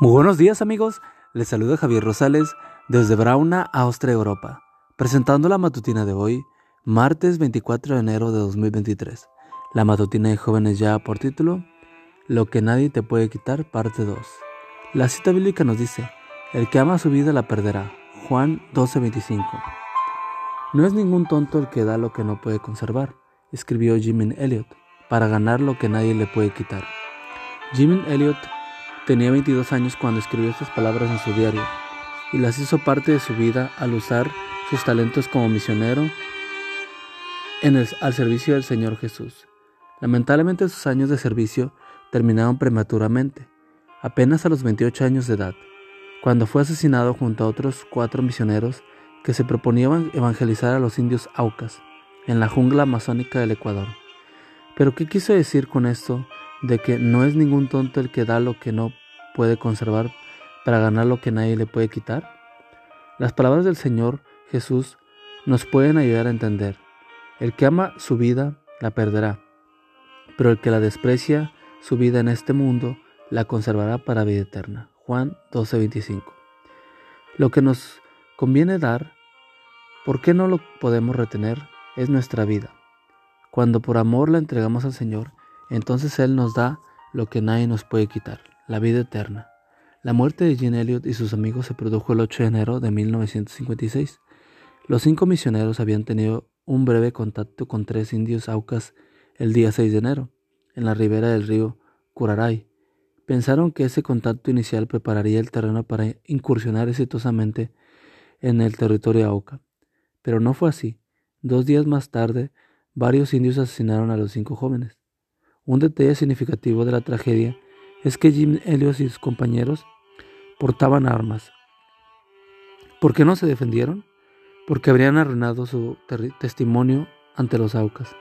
Muy buenos días amigos, les saluda Javier Rosales desde Brauna, Austria, Europa, presentando la matutina de hoy, martes 24 de enero de 2023. La matutina de jóvenes ya por título, Lo que nadie te puede quitar, parte 2. La cita bíblica nos dice, el que ama su vida la perderá. Juan 12:25. No es ningún tonto el que da lo que no puede conservar, escribió Jimmy Elliot, para ganar lo que nadie le puede quitar. Jimmy Elliot Tenía 22 años cuando escribió estas palabras en su diario y las hizo parte de su vida al usar sus talentos como misionero en el, al servicio del Señor Jesús. Lamentablemente sus años de servicio terminaron prematuramente, apenas a los 28 años de edad, cuando fue asesinado junto a otros cuatro misioneros que se proponían evangelizar a los indios Aucas en la jungla amazónica del Ecuador. Pero ¿qué quiso decir con esto de que no es ningún tonto el que da lo que no puede conservar para ganar lo que nadie le puede quitar? Las palabras del Señor Jesús nos pueden ayudar a entender. El que ama su vida la perderá, pero el que la desprecia su vida en este mundo la conservará para vida eterna. Juan 12:25. Lo que nos conviene dar, ¿por qué no lo podemos retener? Es nuestra vida. Cuando por amor la entregamos al Señor, entonces Él nos da lo que nadie nos puede quitar, la vida eterna. La muerte de Jean Elliot y sus amigos se produjo el 8 de enero de 1956. Los cinco misioneros habían tenido un breve contacto con tres indios aucas el día 6 de enero, en la ribera del río Curaray. Pensaron que ese contacto inicial prepararía el terreno para incursionar exitosamente en el territorio auca. Pero no fue así. Dos días más tarde, varios indios asesinaron a los cinco jóvenes. Un detalle significativo de la tragedia es que Jim Elliot y sus compañeros portaban armas. ¿Por qué no se defendieron? Porque habrían arruinado su testimonio ante los Aucas.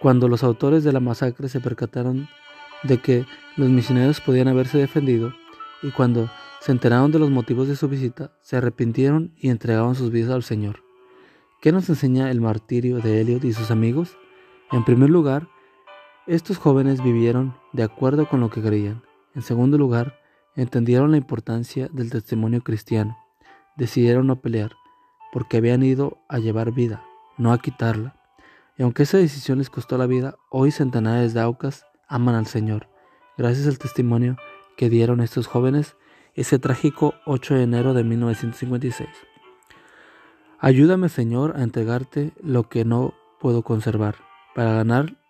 Cuando los autores de la masacre se percataron de que los misioneros podían haberse defendido y cuando se enteraron de los motivos de su visita, se arrepintieron y entregaron sus vidas al Señor. ¿Qué nos enseña el martirio de Elliot y sus amigos? En primer lugar, estos jóvenes vivieron de acuerdo con lo que creían. En segundo lugar, entendieron la importancia del testimonio cristiano. Decidieron no pelear, porque habían ido a llevar vida, no a quitarla. Y aunque esa decisión les costó la vida, hoy centenares de aucas aman al Señor, gracias al testimonio que dieron estos jóvenes ese trágico 8 de enero de 1956. Ayúdame, Señor, a entregarte lo que no puedo conservar, para ganar